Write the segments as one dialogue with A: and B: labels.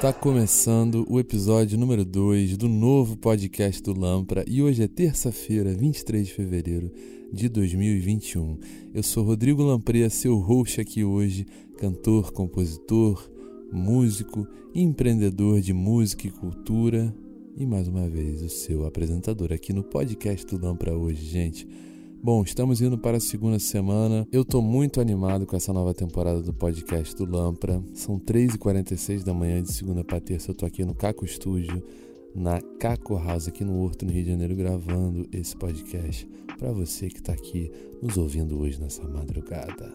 A: Tá começando o episódio número 2 do novo podcast do Lampra e hoje é terça-feira, 23 de fevereiro de 2021. Eu sou Rodrigo Lamprea, seu host aqui hoje, cantor, compositor, músico, empreendedor de música e cultura e mais uma vez o seu apresentador aqui no podcast do Lampra hoje, gente. Bom, estamos indo para a segunda semana. Eu estou muito animado com essa nova temporada do podcast do Lampra. São 3h46 da manhã de segunda para terça. Eu estou aqui no Caco Estúdio, na Caco House, aqui no Horto, no Rio de Janeiro, gravando esse podcast para você que está aqui nos ouvindo hoje nessa madrugada.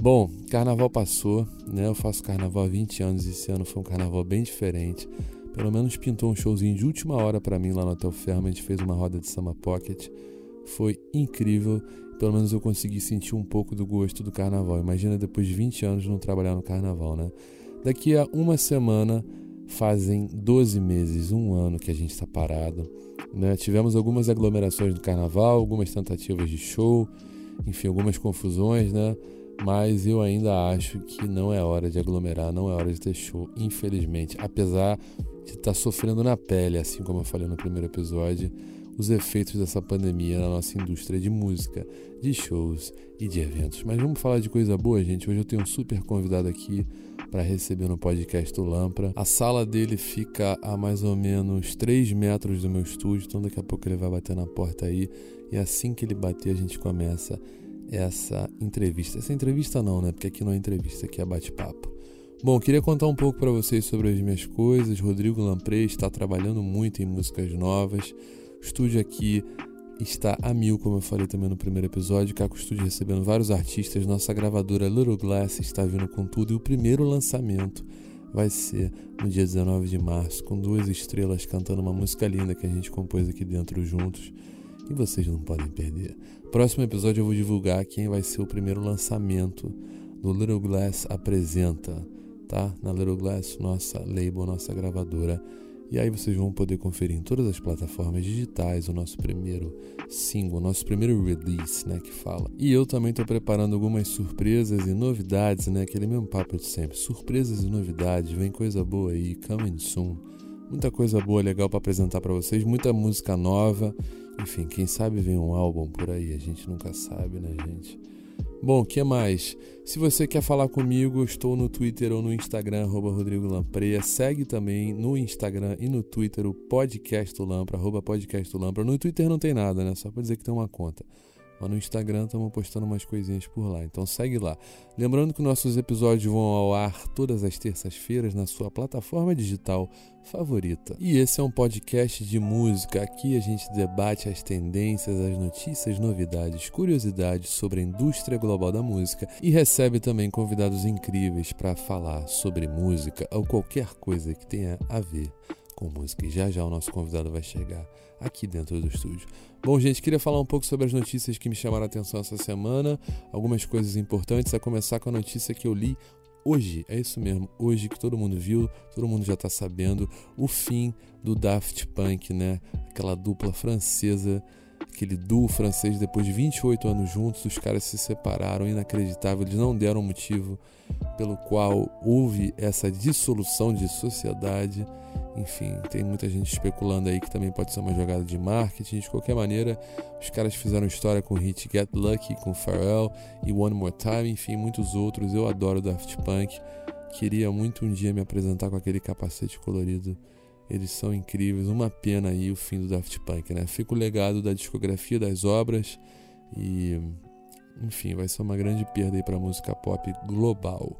A: Bom, carnaval passou, né? Eu faço carnaval há 20 anos e esse ano foi um carnaval bem diferente. Pelo menos pintou um showzinho de última hora para mim lá no Hotel Ferma. A gente fez uma roda de Summer Pocket foi incrível. Pelo menos eu consegui sentir um pouco do gosto do carnaval. Imagina depois de 20 anos não trabalhar no carnaval, né? Daqui a uma semana fazem 12 meses, um ano que a gente está parado. Né? Tivemos algumas aglomerações no carnaval, algumas tentativas de show, enfim, algumas confusões, né? Mas eu ainda acho que não é hora de aglomerar, não é hora de ter show, infelizmente. Apesar de estar tá sofrendo na pele, assim como eu falei no primeiro episódio os efeitos dessa pandemia na nossa indústria de música, de shows e de eventos. Mas vamos falar de coisa boa, gente. Hoje eu tenho um super convidado aqui para receber no podcast do Lampra. A sala dele fica a mais ou menos 3 metros do meu estúdio, então daqui a pouco ele vai bater na porta aí. E assim que ele bater, a gente começa essa entrevista. Essa entrevista não, né? Porque aqui não é entrevista, aqui é bate-papo. Bom, queria contar um pouco para vocês sobre as minhas coisas. Rodrigo Lamprey está trabalhando muito em músicas novas. O estúdio aqui está a mil, como eu falei também no primeiro episódio. Caco Studio recebendo vários artistas. Nossa gravadora Little Glass está vindo com tudo. E o primeiro lançamento vai ser no dia 19 de março, com duas estrelas cantando uma música linda que a gente compôs aqui dentro juntos. E vocês não podem perder. Próximo episódio eu vou divulgar quem vai ser o primeiro lançamento do Little Glass Apresenta, tá? Na Little Glass, nossa label, nossa gravadora e aí vocês vão poder conferir em todas as plataformas digitais o nosso primeiro single, o nosso primeiro release, né, que fala. E eu também estou preparando algumas surpresas e novidades, né, aquele mesmo papo de sempre. Surpresas e novidades, vem coisa boa aí, coming soon. Muita coisa boa, legal para apresentar para vocês, muita música nova. Enfim, quem sabe vem um álbum por aí, a gente nunca sabe, né, gente? Bom, que mais? Se você quer falar comigo, estou no Twitter ou no Instagram, arroba Rodrigo Lampreia. Segue também no Instagram e no Twitter o Podcast Lampra, arroba Podcast Lampra. No Twitter não tem nada, né? Só para dizer que tem uma conta. Mas no Instagram estamos postando umas coisinhas por lá, então segue lá. Lembrando que nossos episódios vão ao ar todas as terças-feiras na sua plataforma digital favorita. E esse é um podcast de música. Aqui a gente debate as tendências, as notícias, novidades, curiosidades sobre a indústria global da música e recebe também convidados incríveis para falar sobre música ou qualquer coisa que tenha a ver com música. E já já o nosso convidado vai chegar aqui dentro do estúdio. Bom, gente, queria falar um pouco sobre as notícias que me chamaram a atenção essa semana, algumas coisas importantes, a começar com a notícia que eu li hoje, é isso mesmo, hoje que todo mundo viu, todo mundo já está sabendo, o fim do Daft Punk, né? Aquela dupla francesa, aquele duo francês, depois de 28 anos juntos, os caras se separaram, inacreditável, eles não deram motivo pelo qual houve essa dissolução de sociedade. Enfim, tem muita gente especulando aí que também pode ser uma jogada de marketing. De qualquer maneira, os caras fizeram história com o hit Get Lucky, com Pharrell e One More Time, enfim, muitos outros. Eu adoro Daft Punk. Queria muito um dia me apresentar com aquele capacete colorido. Eles são incríveis. Uma pena aí o fim do Daft Punk, né? Fica o legado da discografia, das obras e enfim, vai ser uma grande perda aí para a música pop global.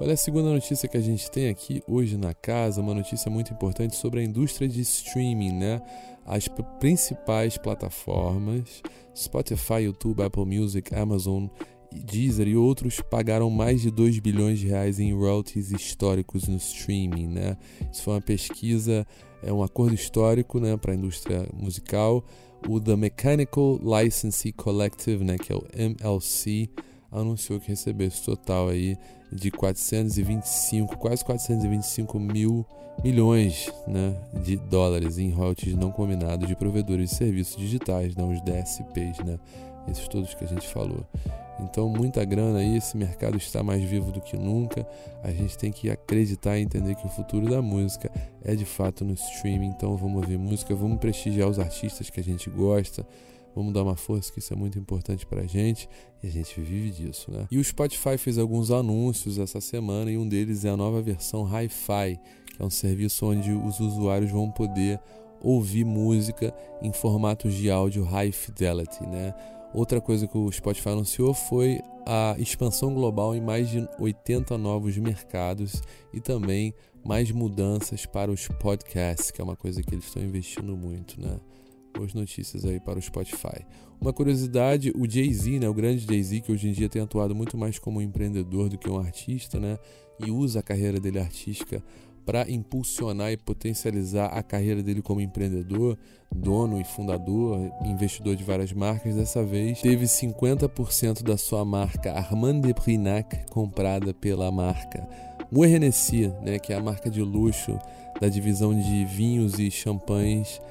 A: Olha a segunda notícia que a gente tem aqui hoje na casa, uma notícia muito importante sobre a indústria de streaming, né? As principais plataformas, Spotify, YouTube, Apple Music, Amazon, Deezer e outros pagaram mais de 2 bilhões de reais em royalties históricos no streaming, né? Isso foi uma pesquisa, é um acordo histórico, né, para a indústria musical. O The Mechanical Licensee Collective, né, que é o MLC, anunciou que recebeu esse total aí de 425, quase 425 mil milhões né, de dólares em royalties não combinados de provedores de serviços digitais, né, os DSPs, né, esses todos que a gente falou. Então, muita grana aí, esse mercado está mais vivo do que nunca. A gente tem que acreditar e entender que o futuro da música é de fato no streaming. Então, vamos ouvir música, vamos prestigiar os artistas que a gente gosta, Vamos dar uma força, que isso é muito importante para a gente e a gente vive disso, né? E o Spotify fez alguns anúncios essa semana e um deles é a nova versão Hi-Fi, que é um serviço onde os usuários vão poder ouvir música em formatos de áudio high fidelity, né? Outra coisa que o Spotify anunciou foi a expansão global em mais de 80 novos mercados e também mais mudanças para os podcasts, que é uma coisa que eles estão investindo muito, né? boas notícias aí para o Spotify. Uma curiosidade, o Jay-Z, né, o grande Jay-Z, que hoje em dia tem atuado muito mais como um empreendedor do que um artista, né, e usa a carreira dele artística para impulsionar e potencializar a carreira dele como empreendedor, dono e fundador, investidor de várias marcas, dessa vez teve 50% da sua marca Armand de Brinac comprada pela marca Moët né, que é a marca de luxo da divisão de vinhos e champanhes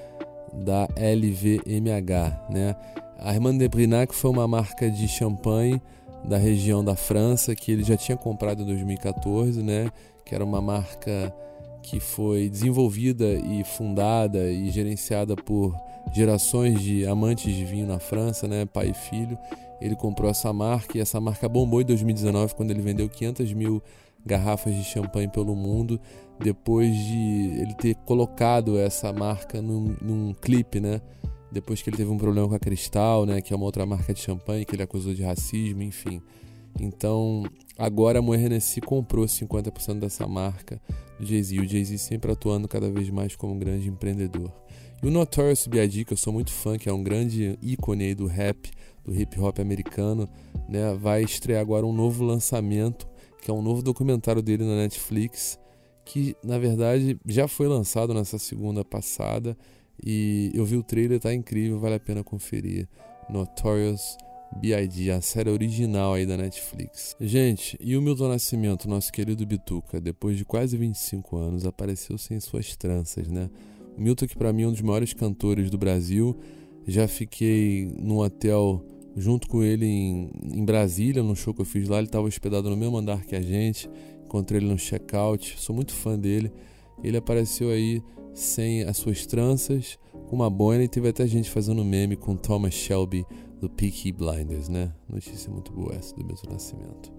A: da LVMH, né? A Armand de Brinac foi uma marca de champanhe da região da França que ele já tinha comprado em 2014, né? Que era uma marca que foi desenvolvida e fundada e gerenciada por gerações de amantes de vinho na França, né? Pai e filho. Ele comprou essa marca e essa marca bombou em 2019 quando ele vendeu 500 mil garrafas de champanhe pelo mundo depois de ele ter colocado essa marca num, num clipe, né? Depois que ele teve um problema com a Cristal, né? Que é uma outra marca de champanhe que ele acusou de racismo, enfim. Então, agora a Moët Hennessy comprou 50% dessa marca do Jay-Z. O Jay-Z sempre atuando cada vez mais como um grande empreendedor. E o Notorious B.I.G., que eu sou muito fã, que é um grande ícone aí do rap, do hip hop americano, né? Vai estrear agora um novo lançamento que é um novo documentário dele na Netflix, que na verdade já foi lançado nessa segunda passada e eu vi o trailer, tá incrível, vale a pena conferir. Notorious B.I.D., a série original aí da Netflix. Gente, e o Milton Nascimento, nosso querido Bituca, depois de quase 25 anos, apareceu sem suas tranças, né? O Milton, que para mim é um dos maiores cantores do Brasil, já fiquei num hotel junto com ele em, em Brasília, no show que eu fiz lá. Ele estava hospedado no mesmo andar que a gente. Encontrei ele no check-out. Sou muito fã dele. Ele apareceu aí sem as suas tranças, com uma boina e teve até gente fazendo meme com Thomas Shelby do Peaky Blinders, né? Notícia muito boa essa do Milton Nascimento.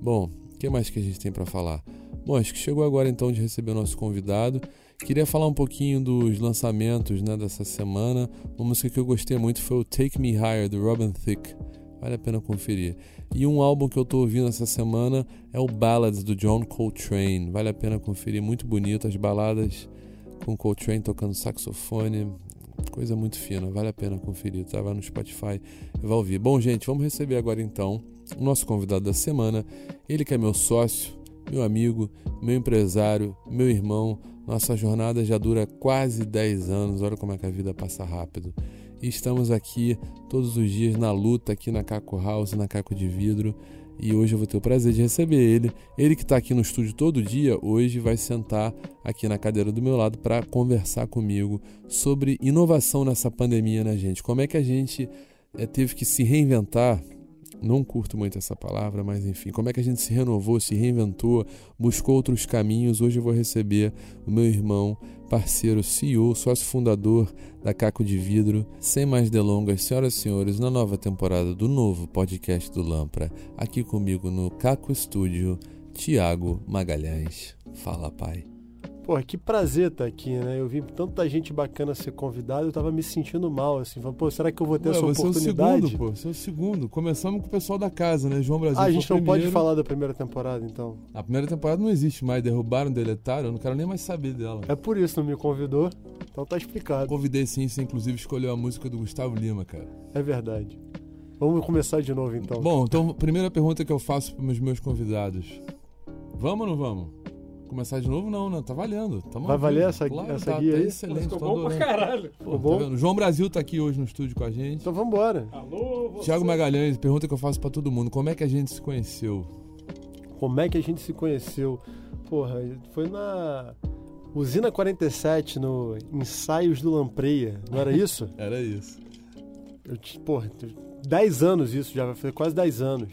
A: Bom, o que mais que a gente tem para falar? Bom, acho que chegou agora então de receber o nosso convidado. Queria falar um pouquinho dos lançamentos né, dessa semana. Uma música que eu gostei muito foi o Take Me Higher, do Robin Thicke. Vale a pena conferir. E um álbum que eu estou ouvindo essa semana é o Ballads, do John Coltrane. Vale a pena conferir, muito bonito. As baladas com Coltrane tocando saxofone. Coisa muito fina, vale a pena conferir. Tá? Vai no Spotify e vai ouvir. Bom, gente, vamos receber agora então o nosso convidado da semana. Ele que é meu sócio, meu amigo, meu empresário, meu irmão nossa jornada já dura quase 10 anos, olha como é que a vida passa rápido. E estamos aqui todos os dias na luta aqui na Caco House, na Caco de Vidro. E hoje eu vou ter o prazer de receber ele. Ele que está aqui no estúdio todo dia, hoje vai sentar aqui na cadeira do meu lado para conversar comigo sobre inovação nessa pandemia, né, gente? Como é que a gente é, teve que se reinventar não curto muito essa palavra, mas enfim, como é que a gente se renovou, se reinventou, buscou outros caminhos. Hoje eu vou receber o meu irmão, parceiro, CEO, sócio fundador da Caco de Vidro. Sem mais delongas, senhoras e senhores, na nova temporada do novo podcast do Lampra, aqui comigo no Caco Estúdio, Tiago Magalhães. Fala, pai.
B: Porra, que prazer estar tá aqui, né? Eu vi tanta gente bacana ser convidado, eu tava me sentindo mal, assim. Falando, pô, será que eu vou ter Ué, essa oportunidade?
A: Você é o segundo, pô. Você é o segundo. Começamos com o pessoal da casa, né? João Brasil. Ah,
B: a gente não primeiro. pode falar da primeira temporada, então.
A: A primeira temporada não existe mais. Derrubaram, deletaram. Eu não quero nem mais saber dela.
B: É por isso, não me convidou. Então tá explicado.
A: Convidei sim, você inclusive escolheu a música do Gustavo Lima, cara.
B: É verdade. Vamos começar de novo, então.
A: Bom, então, primeira pergunta que eu faço para os meus convidados. Vamos ou não vamos? Começar de novo, não, né? Tá valendo.
B: Tamo Vai valer essa, claro, essa tá, guia tá aí?
A: excelente. Ficou
B: bom adorando. pra caralho. Pô, tá
A: bom? João Brasil tá aqui hoje no estúdio com a gente.
B: Então vambora.
A: Alô, você. Tiago Magalhães, pergunta que eu faço pra todo mundo. Como é que a gente se conheceu?
B: Como é que a gente se conheceu? Porra, foi na Usina 47, no Ensaios do Lampreia, não era isso?
A: era isso.
B: Eu, porra, 10 anos isso já, foi quase 10 anos.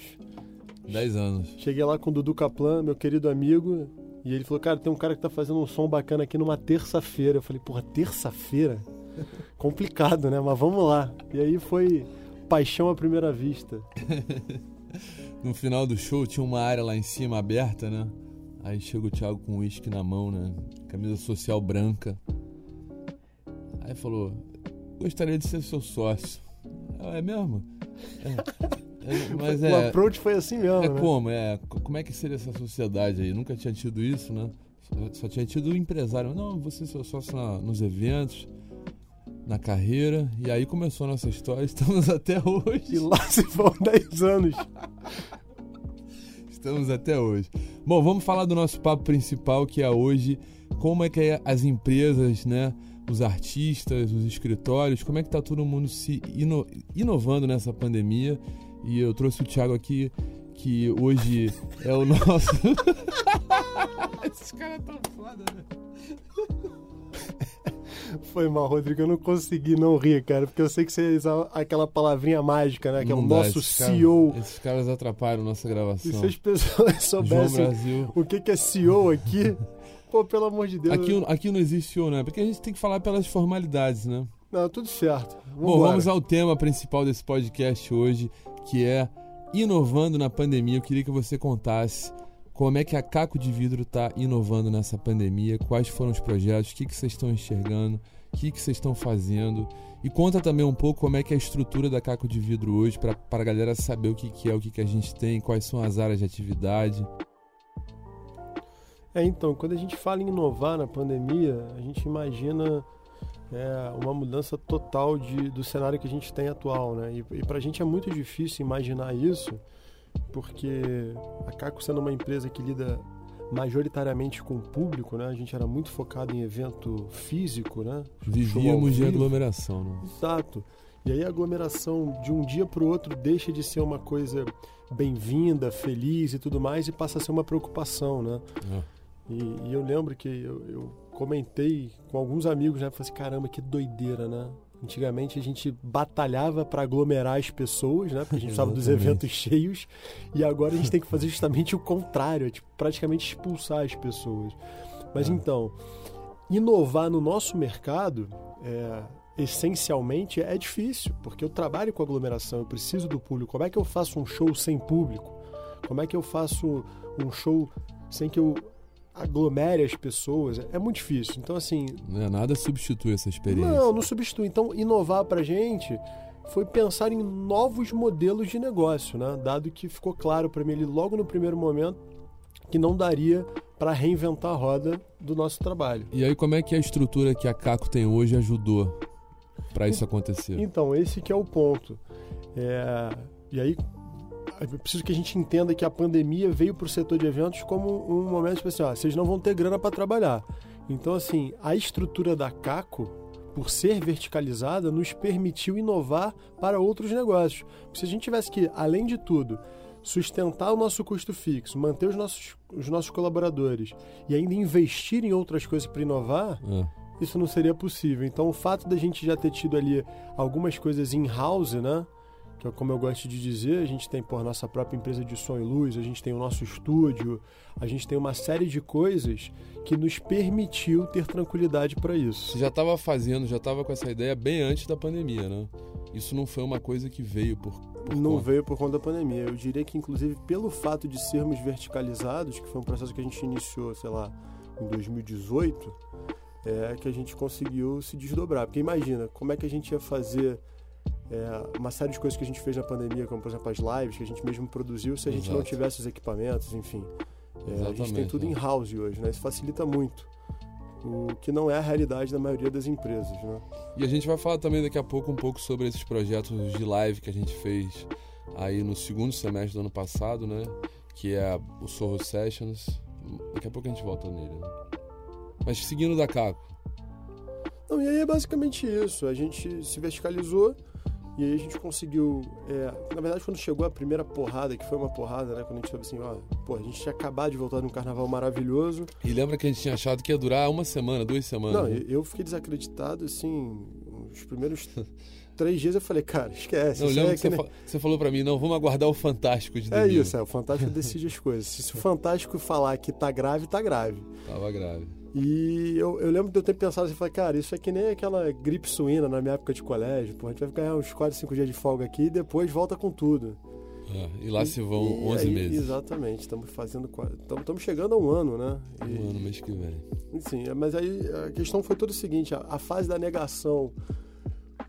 A: 10 anos.
B: Cheguei lá com o Dudu Kaplan, meu querido amigo, e ele falou, cara, tem um cara que tá fazendo um som bacana aqui numa terça-feira. Eu falei, porra, terça-feira? Complicado, né? Mas vamos lá. E aí foi paixão à primeira vista.
A: no final do show tinha uma área lá em cima aberta, né? Aí chega o Thiago com uísque na mão, né? Camisa social branca. Aí falou: Gostaria de ser seu sócio. é mesmo? É.
B: É, mas é, o approach foi assim mesmo.
A: É
B: né?
A: como? É, como é que seria essa sociedade aí? Nunca tinha tido isso, né? Só, só tinha tido o empresário. Não, você seu sócio na, nos eventos, na carreira. E aí começou a nossa história. Estamos até hoje.
B: E lá se vão 10 anos.
A: Estamos até hoje. Bom, vamos falar do nosso papo principal, que é hoje como é que é as empresas, né, os artistas, os escritórios, como é que está todo mundo se ino inovando nessa pandemia. E eu trouxe o Thiago aqui, que hoje é o nosso.
B: Esses caras tão foda, né? Foi mal, Rodrigo. Eu não consegui não rir, cara, porque eu sei que você usa aquela palavrinha mágica, né? Que não é o dá, nosso esses CEO.
A: Caras, esses caras atrapalham nossa gravação.
B: E se as pessoas soubessem o que, que é CEO aqui, pô, pelo amor de Deus.
A: Aqui, aqui não existe CEO, né? Porque a gente tem que falar pelas formalidades, né?
B: Não, tudo certo.
A: Vamos Bom, vamos ao tema principal desse podcast hoje, que é inovando na pandemia. Eu queria que você contasse como é que a Caco de Vidro está inovando nessa pandemia, quais foram os projetos, o que, que vocês estão enxergando, o que, que vocês estão fazendo. E conta também um pouco como é que é a estrutura da Caco de Vidro hoje, para a galera saber o que, que é, o que, que a gente tem, quais são as áreas de atividade.
B: É, então, quando a gente fala em inovar na pandemia, a gente imagina é, uma mudança total de, do cenário que a gente tem atual, né? E, e para a gente é muito difícil imaginar isso, porque a Caco sendo uma empresa que lida majoritariamente com o público, né? A gente era muito focado em evento físico, né?
A: Vivíamos de aglomeração, né?
B: Exato. E aí a aglomeração de um dia para o outro deixa de ser uma coisa bem-vinda, feliz e tudo mais e passa a ser uma preocupação, né? É. E, e, eu lembro que eu, eu, comentei com alguns amigos, né? Falei assim, caramba, que doideira, né? Antigamente a gente batalhava para aglomerar as pessoas, né? Porque a gente precisava dos eventos cheios. E agora a gente tem que fazer justamente o contrário, é, tipo, praticamente expulsar as pessoas. Mas é. então, inovar no nosso mercado, é, essencialmente, é difícil, porque eu trabalho com aglomeração, eu preciso do público. Como é que eu faço um show sem público? Como é que eu faço um show sem que eu aglomere as pessoas, é muito difícil. Então, assim.
A: Não é nada substitui essa experiência.
B: Não, não substitui. Então, inovar pra gente foi pensar em novos modelos de negócio, né? Dado que ficou claro para mim ali logo no primeiro momento que não daria para reinventar a roda do nosso trabalho.
A: E aí, como é que a estrutura que a Caco tem hoje ajudou para isso acontecer?
B: Então, esse que é o ponto. É... E aí, é preciso que a gente entenda que a pandemia veio para o setor de eventos como um momento especial. Tipo assim, vocês não vão ter grana para trabalhar. Então, assim, a estrutura da Caco, por ser verticalizada, nos permitiu inovar para outros negócios. se a gente tivesse que, além de tudo, sustentar o nosso custo fixo, manter os nossos, os nossos colaboradores e ainda investir em outras coisas para inovar, é. isso não seria possível. Então, o fato da gente já ter tido ali algumas coisas in-house, né? Que é como eu gosto de dizer, a gente tem por nossa própria empresa de som e luz, a gente tem o nosso estúdio, a gente tem uma série de coisas que nos permitiu ter tranquilidade para isso.
A: Você já estava fazendo, já estava com essa ideia bem antes da pandemia, né? Isso não foi uma coisa que veio por, por
B: não
A: conta.
B: veio por conta da pandemia. Eu diria que inclusive pelo fato de sermos verticalizados, que foi um processo que a gente iniciou, sei lá, em 2018, é que a gente conseguiu se desdobrar. Porque imagina, como é que a gente ia fazer é, uma série de coisas que a gente fez na pandemia, como por exemplo as lives que a gente mesmo produziu, se a gente Exato. não tivesse os equipamentos, enfim. É, a gente tem tudo em house hoje, né? Isso facilita muito. O que não é a realidade da maioria das empresas, né?
A: E a gente vai falar também daqui a pouco um pouco sobre esses projetos de live que a gente fez aí no segundo semestre do ano passado, né? Que é o Sorro Sessions. Daqui a pouco a gente volta nele. Né? Mas seguindo da Caco.
B: Não, e aí é basicamente isso. A gente se verticalizou e aí a gente conseguiu. É, na verdade, quando chegou a primeira porrada, que foi uma porrada, né? Quando a gente soube assim, ó, pô, a gente tinha acabado de voltar de um carnaval maravilhoso.
A: E lembra que a gente tinha achado que ia durar uma semana, duas semanas.
B: Não,
A: né?
B: eu fiquei desacreditado, assim, os primeiros três dias eu falei, cara, esquece.
A: Não, eu lembro
B: é
A: que você,
B: nem-
A: fa- você falou pra mim, não, vamos aguardar o Fantástico de
B: É
A: domingo.
B: isso, é, o Fantástico decide as coisas. Se o Fantástico falar que tá grave, tá grave.
A: Tava grave.
B: E eu, eu lembro de eu ter pensado assim, falei, cara, isso é que nem aquela gripe suína na minha época de colégio. Pô, a gente vai ganhar uns 4, 5 dias de folga aqui e depois volta com tudo.
A: É, e lá se vão
B: E
A: 11
B: aí,
A: meses.
B: Exatamente, estamos fazendo. Estamos chegando a um ano, né? E-
A: Um ano, mês que vem.
B: Sim, mas aí a questão foi toda o seguinte: a, a fase da negação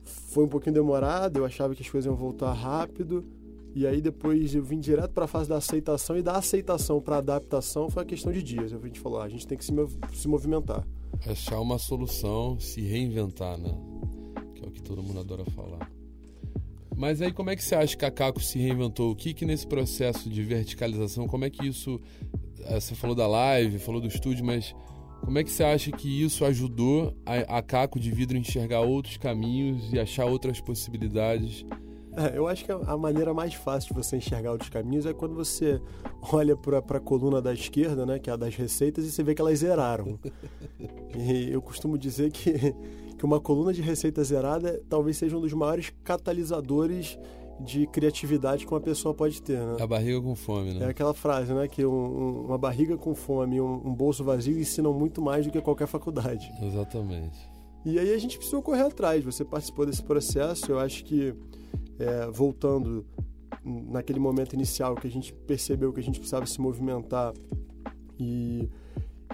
B: foi um pouquinho demorada, eu achava que as coisas iam voltar rápido. E aí depois eu vim direto para a fase da aceitação e da aceitação para adaptação foi uma questão de dias. A gente falou, ah, a gente tem que se, se movimentar.
A: Achar uma solução, se reinventar, né? Que é o que todo mundo adora falar. Mas aí como é que você acha que a Caco se reinventou? O que que nesse processo de verticalização, como é que isso... eh, Você falou da live, falou do estúdio, mas como é que você acha que isso ajudou a, a Caco de Vidro enxergar outros caminhos e achar outras possibilidades?
B: É, eu acho que a, maneira mais fácil de você enxergar outros caminhos é quando você olha para a coluna da esquerda, né, que é a das receitas, e você vê que elas zeraram. e eu costumo dizer que, que uma coluna de receita zerada talvez seja um dos maiores catalisadores de criatividade que uma pessoa pode ter, né?
A: A barriga com fome,
B: É
A: né?
B: aquela frase, né? Que um- um- uma barriga com fome e um, um bolso vazio ensinam muito mais do que qualquer faculdade.
A: Exatamente.
B: E aí a gente precisou correr atrás. Você participou desse processo. Eu acho que, é, voltando naquele momento inicial que a gente percebeu que a gente precisava se movimentar e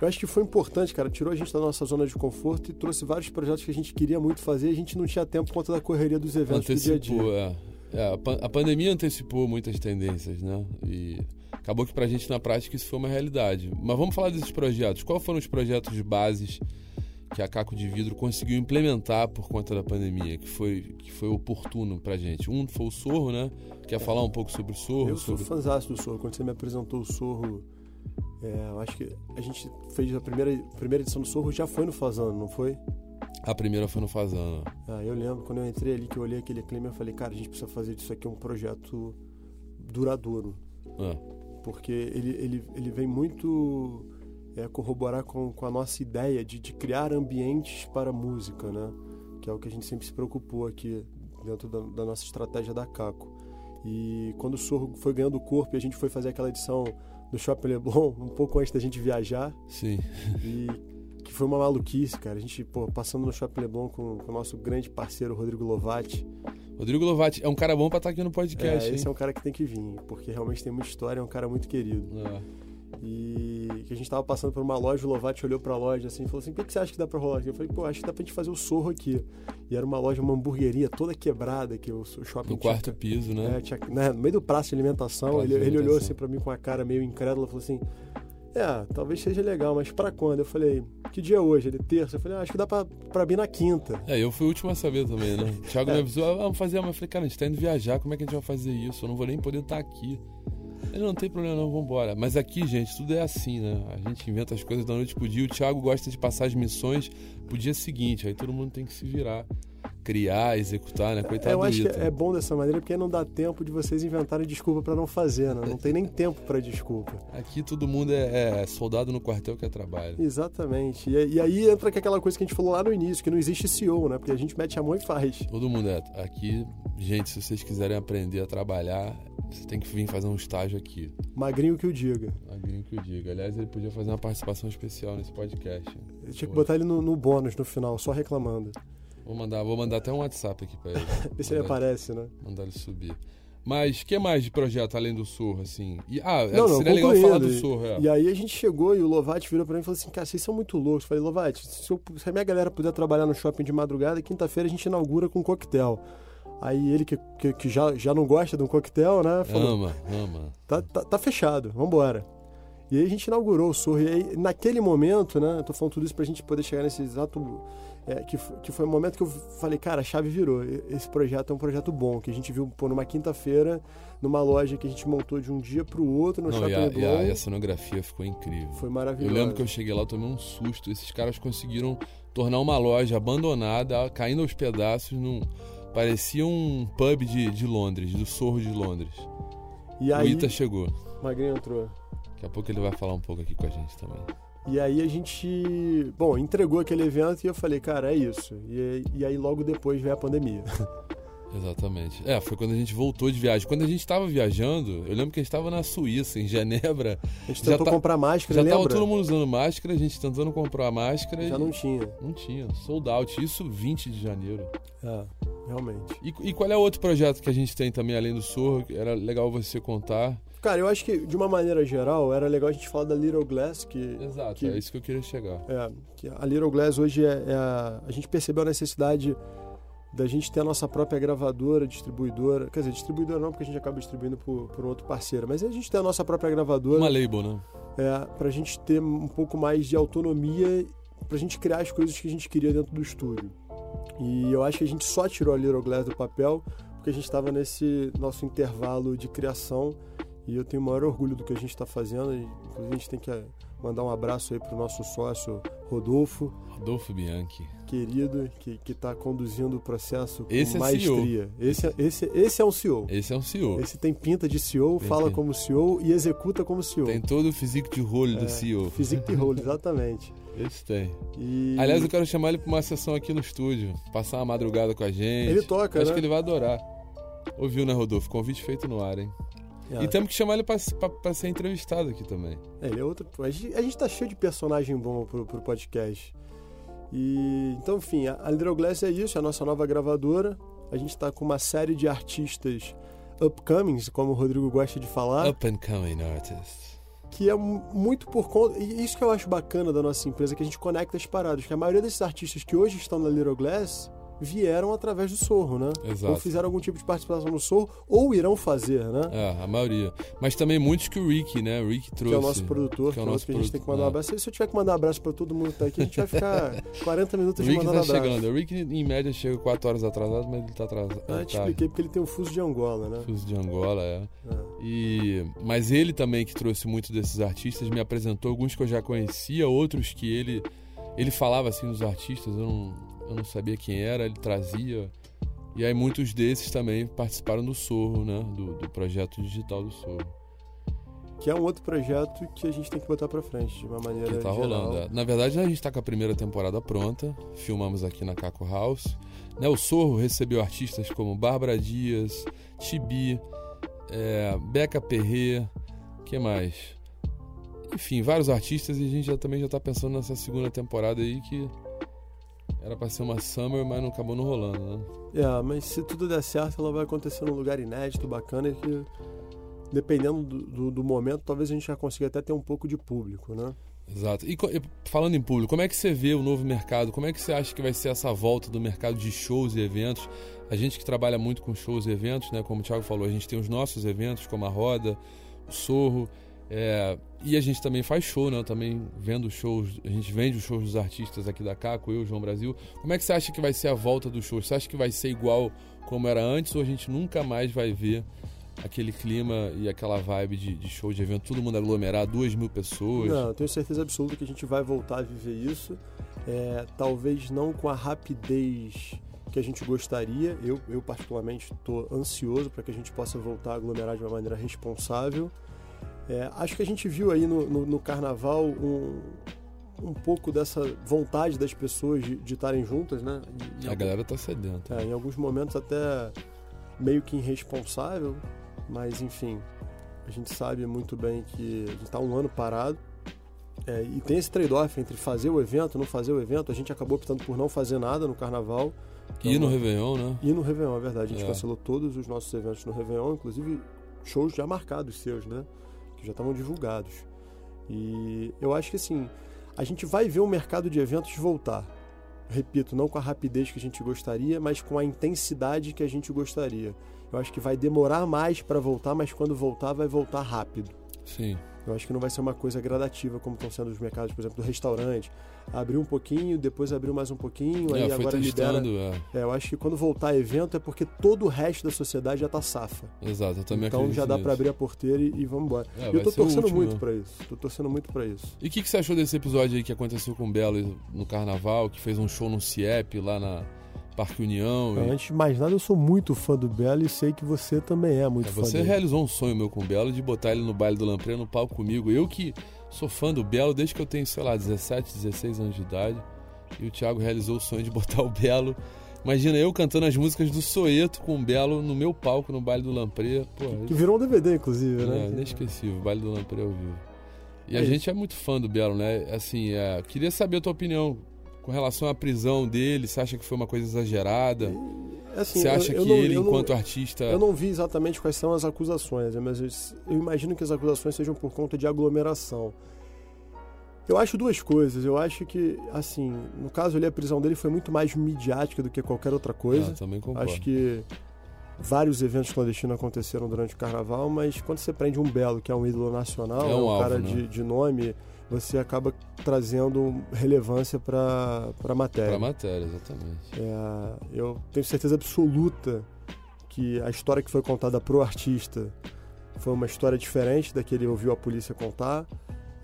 B: eu acho que foi importante, cara. Tirou a gente da nossa zona de conforto e trouxe vários projetos que a gente queria muito fazer e a gente não tinha tempo por conta da correria dos eventos do dia a dia.
A: Antecipou, é. É, a, pan- a pandemia antecipou muitas tendências, né? E acabou que pra gente na prática isso foi uma realidade. Mas vamos falar desses projetos. Quais foram os projetos de bases que a Caco de Vidro conseguiu implementar por conta da pandemia, que foi, que foi oportuno pra gente? Um foi o Sorro, né? Quer falar um pouco sobre o Sorro?
B: Eu sou
A: sobre...
B: fãzaço do Sorro. Quando você me apresentou o Sorro, é, eu acho que a gente fez a primeira, primeira edição do Sorro, já foi no Fazano, não foi?
A: A primeira foi no Fazano.
B: Ah, eu lembro, quando eu entrei ali, que eu olhei aquele clima, eu falei, cara, a gente precisa fazer disso aqui um projeto duradouro.
A: Ah,
B: Porque ele, ele, ele vem muito é, corroborar com, com a nossa ideia de, de criar ambientes para a música, né? Que é o que a gente sempre se preocupou aqui dentro da, da nossa estratégia da Caco. E quando o Sorro foi ganhando corpo e a gente foi fazer aquela edição do Shopping Leblon, um pouco antes da gente viajar,
A: sim.
B: e que foi uma maluquice, cara. A gente, pô, passando no Shopping Leblon com, com o nosso grande parceiro Rodrigo Lovati.
A: Rodrigo Lovati é um cara bom pra estar aqui no
B: É,
A: podcast,
B: esse é
A: hein?
B: um cara que tem que vir, porque realmente tem muita história, é um cara muito querido.
A: É.
B: E que a gente tava passando por uma loja, o Lovati olhou pra loja assim e falou assim: o que, que você acha que dá pra rolar aqui? Eu falei, pô, acho que dá pra gente fazer o sorro aqui. E era uma loja, uma hamburgueria toda quebrada, que o, shopping
A: No
B: tinha-
A: quarto piso, né?
B: É, tinha- né, no meio do praça de alimentação,
A: Praça
B: ele,
A: de
B: ele olhou assim pra mim com a cara meio incrédula falou assim: É, talvez seja legal, mas pra quando? Eu falei: Que dia é hoje? Ele terça? Eu falei: ah, Acho que dá pra, pra vir na quinta.
A: É, eu fui o último a saber também, né? O Thiago
B: É.
A: me avisou, ah, vamos fazer, mas eu falei, cara, a gente tá indo viajar, como é que a gente vai fazer isso? Eu não vou nem poder estar aqui. Ele não tem problema não, vambora. Mas aqui, gente, tudo é assim, né? A gente inventa as coisas da noite pro dia. O Thiago gosta de passar as missões pro dia seguinte, aí todo mundo tem que se virar. Criar, executar, né? Coitado
B: eu acho que é bom dessa maneira porque não dá tempo de vocês inventarem desculpa pra não fazer, né? Não tem nem tempo pra desculpa.
A: Aqui todo mundo é, é soldado no quartel que é trabalho.
B: Exatamente. E, e aí entra que aquela coisa que a gente falou lá no início, que não existe CEO, né? Porque a gente mete a mão e faz.
A: Todo mundo é. Aqui, gente, se vocês quiserem aprender a trabalhar, você tem que vir fazer um estágio aqui.
B: Magrinho que o diga.
A: Magrinho que eu diga. Aliás, ele podia fazer uma participação especial nesse podcast.
B: Eu tinha que botar ele no, no bônus no final, só reclamando.
A: Vou mandar, vou mandar até um WhatsApp aqui pra ele.
B: Vê se ele aparece, né?
A: Mandar ele subir. Mas que mais de projeto além do Sorro, assim? E, ah,
B: Não, não,
A: seria legal falar do Sorro, é.
B: E aí a gente chegou e o Lovati virou pra mim e falou assim, cara, vocês são muito loucos. Eu falei, Lovati, se, eu- se a minha galera puder trabalhar no shopping de madrugada, quinta-feira a gente inaugura com um coquetel. Aí ele, que, que, que já, já não gosta de um coquetel, né? Falou,
A: Ama, ama.
B: tá, tá, tá fechado, vambora. E aí a gente inaugurou o Sorro. E aí, naquele momento, né? Eu tô falando tudo isso pra gente poder chegar nesse exato. É, que, que foi o momento que eu falei, cara, a chave virou. Esse projeto é um projeto bom, que a gente viu pô, numa quinta-feira, numa loja que a gente montou de um dia pro outro no
A: Não,
B: Shopping
A: e, a,
B: Leblon.
A: e, a, e a cenografia ficou incrível.
B: Foi
A: Eu
B: maravilhoso.
A: lembro que eu cheguei lá, eu tomei um susto. Esses caras conseguiram tornar uma loja abandonada, caindo aos pedaços, num... parecia um pub de, de Londres, do Sorro de Londres.
B: E
A: O
B: aí,
A: Ita chegou.
B: o Magrinho entrou.
A: Daqui a pouco ele vai falar um pouco aqui com a gente também.
B: E aí a gente, bom, entregou aquele evento e eu falei, cara, é isso. E, aí- e aí logo depois veio a pandemia.
A: Exatamente. É, foi quando a gente voltou de viagem. Quando a gente estava viajando, eu lembro que a gente estava na Suíça, em Genebra.
B: A gente
A: Já
B: tentou
A: tá-
B: comprar máscara,
A: Já
B: lembra?
A: tava todo mundo usando máscara, a gente tentando comprar máscara
B: Já
A: e
B: não tinha.
A: não tinha. Sold out. Isso 20 de janeiro.
B: É, realmente.
A: E, e qual é outro projeto que a gente tem também, além do Sorro, que era legal você contar?
B: Cara, eu acho que de uma maneira geral era legal a gente falar da Little Glass, que
A: Exato,
B: que-
A: é isso que eu queria chegar.
B: É, que a Little Glass hoje é, é a, a gente percebeu a necessidade da gente ter a nossa própria gravadora, distribuidora. Quer dizer, distribuidora não, porque a gente acaba distribuindo por, por um outro parceiro, mas a gente ter a nossa própria gravadora
A: Uma label, né?
B: é, pra gente ter um pouco mais de autonomia, pra gente criar as coisas que a gente queria dentro do estúdio. E eu acho que a gente só tirou a Little Glass do papel porque a gente estava nesse nosso intervalo de criação e eu tenho o maior orgulho do que a gente está fazendo. Inclusive, a gente tem que eh, mandar um abraço aí pro nosso sócio Rodolfo,
A: Rodolfo Bianchi.
B: querido, que está conduzindo o processo com
A: Esse é
B: maestria. Esse, é, esse, esse é um CEO.
A: Esse é um CEO.
B: Esse tem pinta de CEO,
A: Tem
B: fala como CEO e executa como CEO.
A: Tem todo o physique de rolo
B: É,
A: do CEO.
B: Physique de role, exatamente.
A: Esse tem.
B: E...
A: Aliás, eu quero chamar ele pra uma sessão aqui no estúdio. Passar uma madrugada com a gente.
B: Ele toca,
A: Acho
B: né?
A: que ele vai adorar. Ouviu, né, Rodolfo? Convite feito no ar, hein?
B: É.
A: E temos que chamar ele pra ser entrevistado aqui também.
B: É, ele é outro. A gente, a gente tá cheio de personagem bom pro, pro podcast. E então, enfim, a, a Little Glass é isso, é a nossa nova gravadora. A gente tá com uma série de artistas upcomings, como o Rodrigo gosta de falar,
A: Up and coming artist.
B: que é mu- muito por conta. E isso que eu acho bacana da nossa empresa, que a gente conecta as paradas. Que a maioria desses artistas que hoje estão na Little Glass vieram através do Sorro, né?
A: Exato.
B: Ou fizeram algum tipo de participação no Sorro, ou irão fazer, né?
A: É, a maioria. Mas também muitos que o Rick, né? O Rick trouxe.
B: Que é o nosso produtor, que é o nosso que a gente tem que mandar um abraço. Se eu tiver que mandar um abraço pra todo mundo que tá aqui, a gente vai ficar 40
A: O
B: minutos
A: Rick
B: mandando
A: tá
B: abraço.
A: chegando. O Rick, em média, chega 4 horas atrasado, mas ele tá atrasado.
B: Ah, eu te
A: tá
B: expliquei porque ele tem um fuso de Angola, né?
A: fuso de Angola, é.
B: É.
A: E, mas ele também que trouxe muito desses artistas, me apresentou alguns que eu já conhecia, outros que ele ele falava assim dos artistas, eu não, eu não sabia quem era, ele trazia. E aí muitos desses também participaram do Sorro, né? Do, do projeto digital do Sorro.
B: Que é um outro projeto que a gente tem que botar pra frente de uma maneira
A: Que tá
B: geral.
A: rolando. é. Na verdade, a gente tá com a primeira temporada pronta. Filmamos aqui na Caco House. Né, o Sorro recebeu artistas como Bárbara Dias, Tibi, é, Beca Perré, que mais? Enfim, vários artistas e a gente já, também já tá pensando nessa segunda temporada aí que era pra ser uma summer, mas não acabou não rolando, né?
B: É, mas se tudo der certo, ela vai acontecer num lugar inédito, bacana, e que dependendo do, do, do momento, talvez a gente já consiga até ter um pouco de público, né?
A: Exato. E, e falando em público, como é que você vê o novo mercado? Como é que você acha que vai ser essa volta do mercado de shows e eventos? A gente que trabalha muito com shows e eventos, né? Como o Thiago falou, a gente tem os nossos eventos, como a Roda, o Sorro, é, e a gente também faz show, né? Eu também vendo shows, a gente vende os shows dos artistas aqui da Caco, eu, João Brasil. Como é que você acha que vai ser a volta dos shows? Você acha que vai ser igual como era antes ou a gente nunca mais vai ver aquele clima e aquela vibe de, de show de evento, todo mundo aglomerado, duas mil pessoas?
B: Não, eu tenho certeza absoluta que a gente vai voltar a viver isso. É, talvez não com a rapidez que a gente gostaria. Eu, eu particularmente, estou ansioso para que a gente possa voltar a aglomerar de uma maneira responsável. É, acho que a gente viu aí no, no, no carnaval um, um pouco dessa vontade das pessoas de estarem juntas, né? E-
A: A galera tá sedenta.
B: é, em alguns momentos até meio que irresponsável, mas enfim, a gente sabe muito bem que a gente está um ano parado é, e tem esse trade-off entre fazer o evento, não fazer o evento. A gente acabou optando por não fazer nada no carnaval. é
A: E no
B: uma-
A: Réveillon, né?
B: E no Réveillon, é verdade. A gente
A: É.
B: cancelou todos os nossos eventos no Réveillon, inclusive shows já marcados seus, né? Que já estavam divulgados. E eu acho que assim, a gente vai ver o mercado de eventos voltar. Repito, não com a rapidez que a gente gostaria, mas com a intensidade que a gente gostaria. Eu acho que vai demorar mais para voltar, mas quando voltar, vai voltar rápido.
A: Sim.
B: Eu acho que não vai ser uma coisa gradativa como estão sendo os mercados, por exemplo, do restaurante. Abriu um pouquinho, depois abriu mais um pouquinho,
A: É,
B: aí agora
A: testando,
B: libera.
A: é.
B: É, eu acho que quando voltar evento é porque todo o resto da sociedade já tá safa.
A: Exato, eu também
B: então já dá para abrir a porteira e, e vamos embora.
A: É,
B: eu
A: o
B: torcendo muito pra isso. Tô torcendo muito pra isso.
A: E o que, que você achou desse episódio aí que aconteceu com o Belo no carnaval, que fez um show no CIEP lá na Parque União? e-
B: Antes de mais nada, eu sou muito fã do Belo e sei que você também é muito
A: É,
B: fã
A: você
B: dele.
A: realizou um sonho meu com o Belo de botar ele no baile do Lampré no palco comigo. Eu que sou fã do Belo desde que eu tenho, sei lá, 17, 16 anos de idade. E o Thiago realizou o sonho de botar o Belo. Imagina eu cantando as músicas do Soeto com o Belo no meu palco no baile do Lampré. Pô,
B: Que virou um DVD, inclusive, né?
A: é, inesquecível, baile do Lampré ao vivo. E a
B: É
A: gente é muito fã do Belo, né? Assim, é, queria saber a tua opinião com relação à prisão dele. Você acha que foi uma coisa exagerada?
B: Assim,
A: Você
B: eu-
A: acha
B: eu
A: que
B: não-
A: ele,
B: eu não-
A: enquanto artista.
B: Eu não vi exatamente quais são as acusações, né, mas eu, eu imagino que as acusações sejam por conta de aglomeração. Eu acho duas coisas. Eu acho que, assim, no caso ali, a prisão dele foi muito mais midiática do que qualquer outra coisa.
A: Ah, também concordo.
B: Acho que vários eventos clandestinos aconteceram durante o carnaval, mas quando você prende um Belo, que é um ídolo nacional,
A: É um alvo,
B: cara
A: né?
B: de, de nome, você acaba trazendo relevância para a matéria.
A: Pra matéria, exatamente.
B: É, eu tenho certeza absoluta que a história que foi contada pro artista foi uma história diferente da que ele ouviu a polícia contar.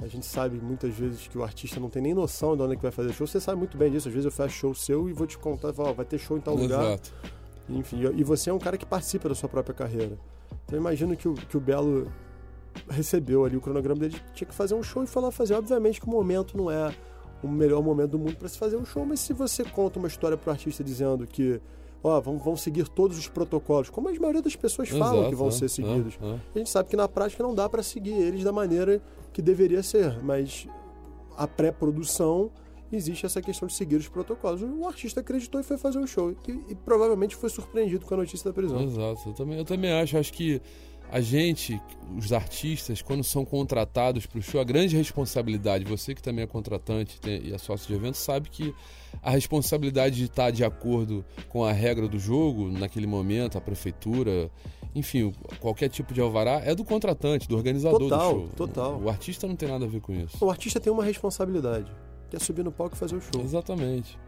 B: A gente sabe muitas vezes que o artista não tem nem noção de onde é que vai fazer show. Você sabe muito bem disso. Às vezes eu faço show seu e vou te contar, falo, ó, vai ter show em tal lugar.
A: Exato.
B: Enfim, e e você é um cara que participa da sua própria carreira. Então eu imagino que o, que o Belo recebeu ali o cronograma dele, tinha que fazer um show e foi lá fazer. Obviamente que o momento não é o melhor momento do mundo para se fazer um show, mas se você conta uma história pro artista dizendo que, ó, vão, vão seguir todos os protocolos, como a maioria das pessoas falam
A: Exato,
B: que vão
A: é,
B: ser seguidos.
A: é, é.
B: A gente sabe que na prática não dá para seguir eles da maneira que deveria ser, mas a pré-produção existe essa questão de seguir os protocolos. O artista acreditou e foi fazer o show e, e provavelmente foi surpreendido com a notícia da prisão.
A: Exato, eu também, eu também acho. Acho que a gente, os artistas, quando são contratados para o show, a grande responsabilidade, você que também é contratante e é sócio de evento, sabe que a responsabilidade de estar de acordo com a regra do jogo, naquele momento, a prefeitura, enfim, qualquer tipo de alvará, é do contratante, do organizador
B: Total,
A: do show.
B: total.
A: O artista não tem nada a ver com isso.
B: O artista tem uma responsabilidade, que é subir no palco e fazer o show.
A: Exatamente.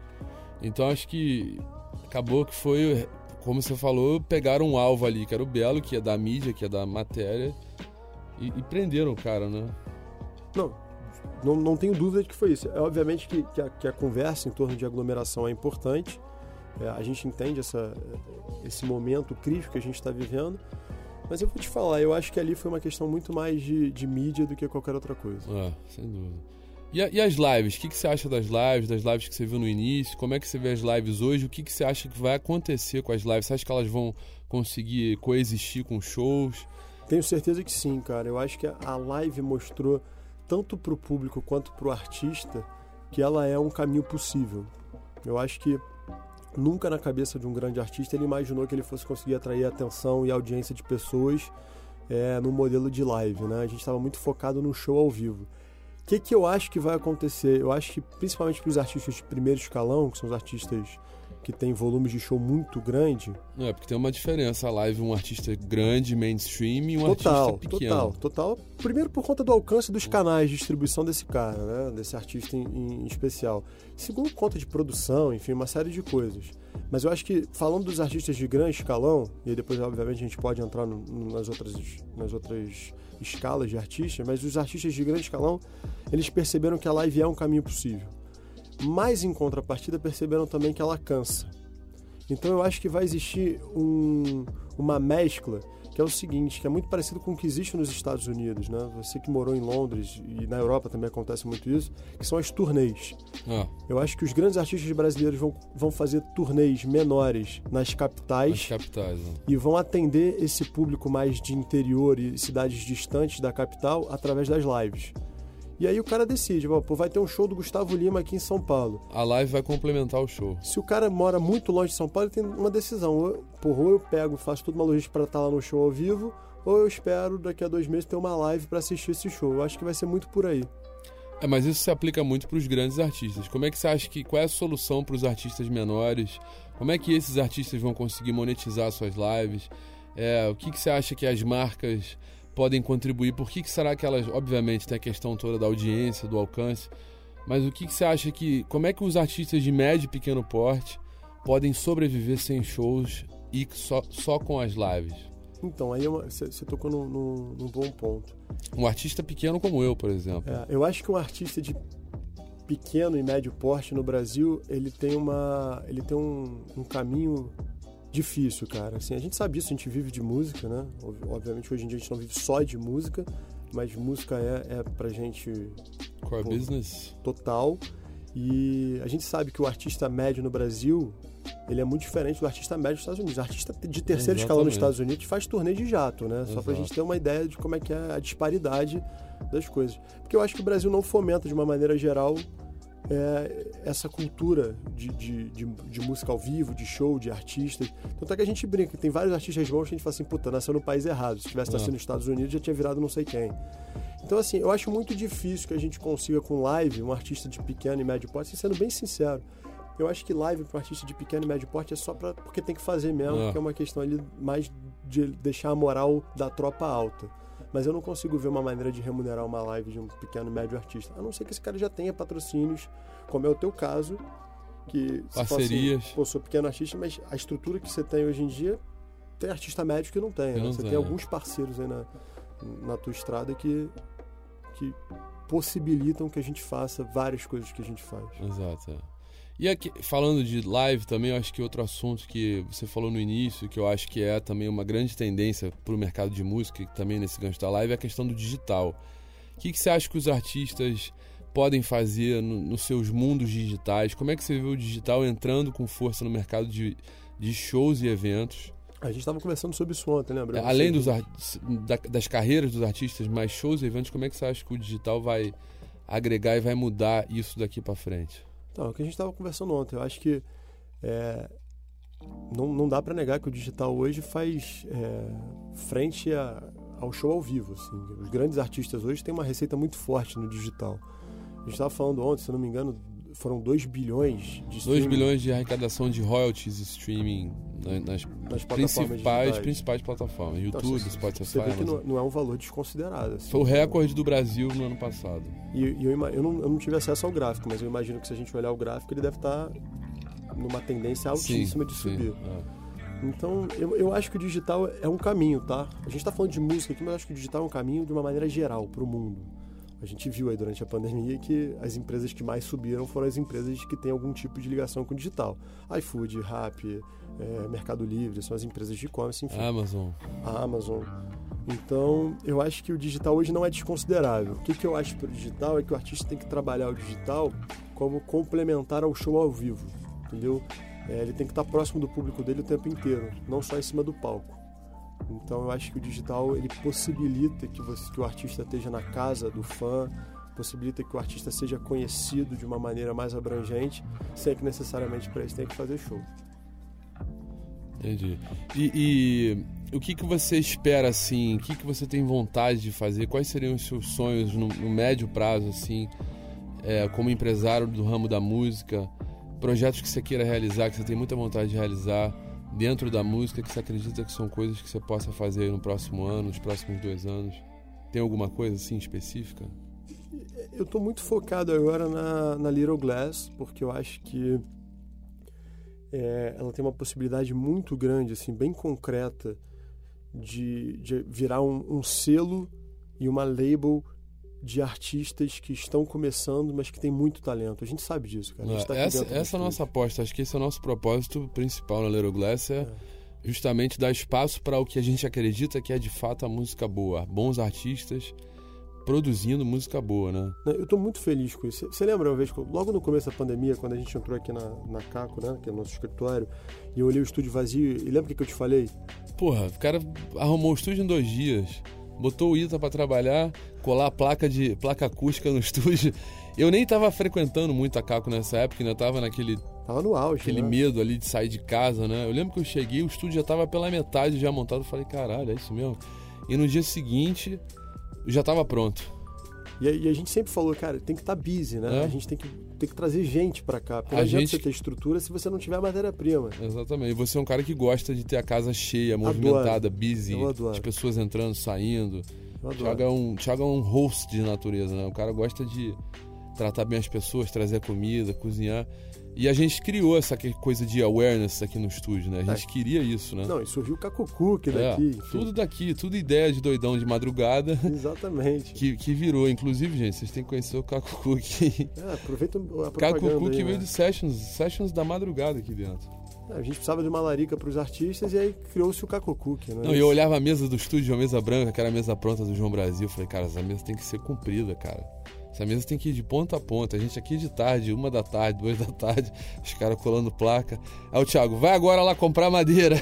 A: Então acho que acabou que foi, como você falou, pegaram um alvo ali, que era o Belo, que é da mídia, que é da matéria, e, e prenderam o cara, né?
B: Não, não, não tenho dúvida de que foi isso. É obviamente que, que, a, que a conversa em torno de aglomeração é importante. É, a gente entende essa, esse momento crítico que a gente está vivendo. Mas eu vou te falar, eu acho que ali foi uma questão muito mais de, de mídia do que qualquer outra coisa.
A: É, sem dúvida. E, e as lives? O que, que você acha das lives, das lives que você viu no início? Como é que você vê as lives hoje? O que, que você acha que vai acontecer com as lives? Você acha que elas vão conseguir coexistir com shows?
B: Tenho certeza que sim, cara. Eu acho que a live mostrou, tanto para o público quanto para o artista, que ela é um caminho possível. Eu acho que nunca na cabeça de um grande artista ele imaginou que ele fosse conseguir atrair atenção e audiência de pessoas é, no modelo de live, né? A gente estava muito focado no show ao vivo. O que, que eu acho que vai acontecer? Eu acho que principalmente para os artistas de primeiro escalão, que são os artistas que têm volumes de show muito grande,
A: Não, é porque tem uma diferença. A live, um artista grande, mainstream, e um
B: total,
A: artista pequeno.
B: total, total. Primeiro por conta do alcance dos canais de distribuição desse cara, né? Desse artista em, em especial. Segundo, conta de produção, enfim, uma série de coisas. Mas eu acho que, falando dos artistas de grande escalão, e aí depois, obviamente, a gente pode entrar no- nas, outras, nas outras escalas de artistas, mas os artistas de grande escalão, eles perceberam que a live é um caminho possível. Mas, em contrapartida, perceberam também que ela cansa. Então eu acho que vai existir um- uma mescla que é o seguinte, que é muito parecido com o que existe nos Estados Unidos, né? Você que morou em Londres e na Europa também acontece muito isso, que são as turnês.
A: Ah,
B: Eu acho que os grandes artistas brasileiros vão, vão fazer turnês menores nas capitais
A: as capitais. né?
B: e vão atender esse público mais de interior e cidades distantes da capital através das lives. E aí o cara decide, pô, vai ter um show do Gustavo Lima aqui em São Paulo.
A: A live vai complementar o show.
B: Se o cara mora muito longe de São Paulo, ele tem uma decisão. Ou, porra, ou eu pego, faço toda uma logística para estar lá no show ao vivo, ou eu espero daqui a dois meses ter uma live para assistir esse show. Eu acho que vai ser muito por aí.
A: É, mas isso se aplica muito para os grandes artistas. Como é que você acha que qual é a solução para os artistas menores? Como é que esses artistas vão conseguir monetizar suas lives? É, o que, que você acha que as marcas podem contribuir? Por que, que será que elas, obviamente, tem a questão toda da audiência, do alcance, mas o que, que você acha que. Como é que os artistas de médio e pequeno porte podem sobreviver sem shows e só, só com as lives?
B: Então, aí você é tocou num, num, num, bom ponto.
A: Um artista pequeno como eu, por exemplo.
B: É, eu acho que um artista de pequeno e médio porte no Brasil, ele tem uma. ele tem um, um caminho difícil, cara. Assim, a gente sabe isso, a gente vive de música, né? Obviamente hoje em dia a gente não vive só de música, mas música é, é pra gente.
A: Core pô, business.
B: Total. E a gente sabe que o artista médio no Brasil, ele é muito diferente do artista médio dos Estados Unidos. O artista de terceiro Exatamente. escalão nos Estados Unidos faz turnê de jato, né? Só Exato. pra gente ter uma ideia de como é que é a disparidade das coisas. Porque eu acho que o Brasil não fomenta de uma maneira geral é, essa cultura de, de, de, de, música ao vivo, de show, de artistas. Tanto é que a gente brinca, tem vários artistas bons que a gente fala assim, puta, nasceu no país errado. Se tivesse nascido nos Estados Unidos, já tinha virado não sei quem. Então, assim, eu acho muito difícil que a gente consiga com live um artista de pequeno e médio porte, sendo bem sincero. Eu acho que live para um artista de pequeno e médio porte é só pra, porque tem que fazer mesmo, é. que é uma questão ali mais de deixar a moral da tropa alta mas eu não consigo ver uma maneira de remunerar uma live de um pequeno médio artista. A não ser que esse cara já tenha patrocínios, como é o teu caso, que
A: parcerias.
B: Assim, Pô, sou pequeno artista, mas a estrutura que você tem hoje em dia tem artista médio que não tem. Né? Você tem alguns parceiros aí na, na tua estrada que, que possibilitam que a gente faça várias coisas que a gente faz.
A: Exato. E aqui, falando de live também, eu acho que outro assunto que você falou no início, que eu acho que é também uma grande tendência para o mercado de música, também nesse gancho da live, é a questão do digital. O que, que você acha que os artistas podem fazer no, nos seus mundos digitais? Como é que você vê o digital entrando com força no mercado de, de shows e eventos?
B: A gente estava conversando sobre isso ontem, lembra?
A: Né, Além dos, da, das carreiras dos artistas, mais shows e eventos, como é que você acha que o digital vai agregar e vai mudar isso daqui para frente?
B: Então, é o que a gente estava conversando ontem. Eu acho que é, não, não dá para negar que o digital hoje faz é, frente a, ao show ao vivo. Assim. Os grandes artistas hoje têm uma receita muito forte no digital. A gente estava falando ontem, se não me engano, foram 2 bilhões de
A: 2 bilhões de arrecadação de royalties streaming nas, nas principais, principais plataformas. Então, YouTube, então, Spotify.
B: Você vê que não, não, é um valor desconsiderado. Assim,
A: Foi o recorde do Brasil no ano passado.
B: E, e eu, eu, não, eu não tive acesso ao gráfico, mas eu imagino que se a gente olhar o gráfico, ele deve estar numa tendência altíssima sim, de subir. Sim, é. Então, eu, eu acho que o digital é um caminho, tá? A gente está falando de música aqui, mas eu acho que o digital é um caminho de uma maneira geral para o mundo. A gente viu aí durante a pandemia que as empresas que mais subiram foram as empresas que têm algum tipo de ligação com o digital. iFood, Rappi, é, Mercado Livre, são as empresas de e-commerce, enfim.
A: Amazon.
B: A Amazon. Então, eu acho que o digital hoje não é desconsiderável. O que, que eu acho para o digital é que o artista tem que trabalhar o digital como complementar ao show ao vivo, entendeu? É, ele tem que estar próximo do público dele o tempo inteiro, não só em cima do palco. Então eu acho que o digital ele possibilita que, você, que o artista esteja na casa do fã, possibilita que o artista seja conhecido de uma maneira mais abrangente, sem que necessariamente para isso tenha que fazer show.
A: Entendi. E, e, o que, que você espera assim? O que, que você tem vontade de fazer? Quais seriam os seus sonhos no, no médio prazo assim, é, como empresário do ramo da música? Projetos que você queira realizar, que você tem muita vontade de realizar? Dentro da música que você acredita que são coisas que você possa fazer no próximo ano, nos próximos dois anos? Tem alguma coisa assim específica?
B: Eu estou muito focado agora na, na Little Glass, porque eu acho que é, ela tem uma possibilidade muito grande, assim, bem concreta, de, de virar um, um selo e uma label de artistas que estão começando, mas que têm muito talento. A gente sabe disso, cara.
A: Tá essa essa é a nossa aposta. Acho que esse é o nosso propósito principal na Little Glass, é, é. justamente dar espaço para o que a gente acredita que é de fato a música boa. Bons artistas produzindo música boa, né?
B: Eu estou muito feliz com isso. Você lembra uma vez, logo no começo da pandemia, quando a gente entrou aqui na, na Caco, né, que é o nosso escritório, e eu olhei o estúdio vazio, e lembra o que, que eu te falei?
A: Porra, o cara arrumou o estúdio em dois dias botou o Ita para trabalhar, colar a placa de placa acústica no estúdio. Eu nem tava frequentando muito a Caco nessa época, ainda tava naquele
B: tava no auge,
A: aquele
B: né?
A: medo ali de sair de casa, né? Eu lembro que eu cheguei, o estúdio já tava pela metade já montado, eu falei, caralho, é isso mesmo. E no dia seguinte já tava pronto.
B: E a, e a, gente sempre falou, cara, tem que estar tá busy, né? É. A gente tem que, tem que trazer gente para cá. Porque a não adianta gente... você ter estrutura se você não tiver matéria-prima.
A: Exatamente. E você é um cara que gosta de ter a casa cheia, movimentada, Adoro. busy, as pessoas entrando, saindo. Thiago é um, Thiago é um host de natureza, né? O cara gosta de tratar bem as pessoas, trazer comida, cozinhar. E a gente criou essa que- coisa de awareness aqui no estúdio, né? A gente queria isso, né?
B: Não, e surgiu o Cacucu que
A: É,
B: daqui.
A: tudo daqui, tudo ideia de doidão de madrugada
B: Exatamente.
A: que, que virou. Inclusive, gente, vocês têm que conhecer o Caco Cook.
B: É, aproveita a aí,
A: veio
B: né?
A: de sessions, sessions da madrugada aqui dentro.
B: É, A gente precisava de uma larica para os artistas e aí criou-se o Cacucuque, né?
A: Não, e eu olhava a mesa do estúdio, a mesa branca, que era a mesa pronta do João Brasil. Falei, cara, essa mesa tem que ser comprida, cara. Essa mesa tem que ir de ponta a ponta. A gente aqui de tarde, uma da tarde, duas da tarde, os caras colando placa. Aí o Thiago, vai agora lá comprar madeira.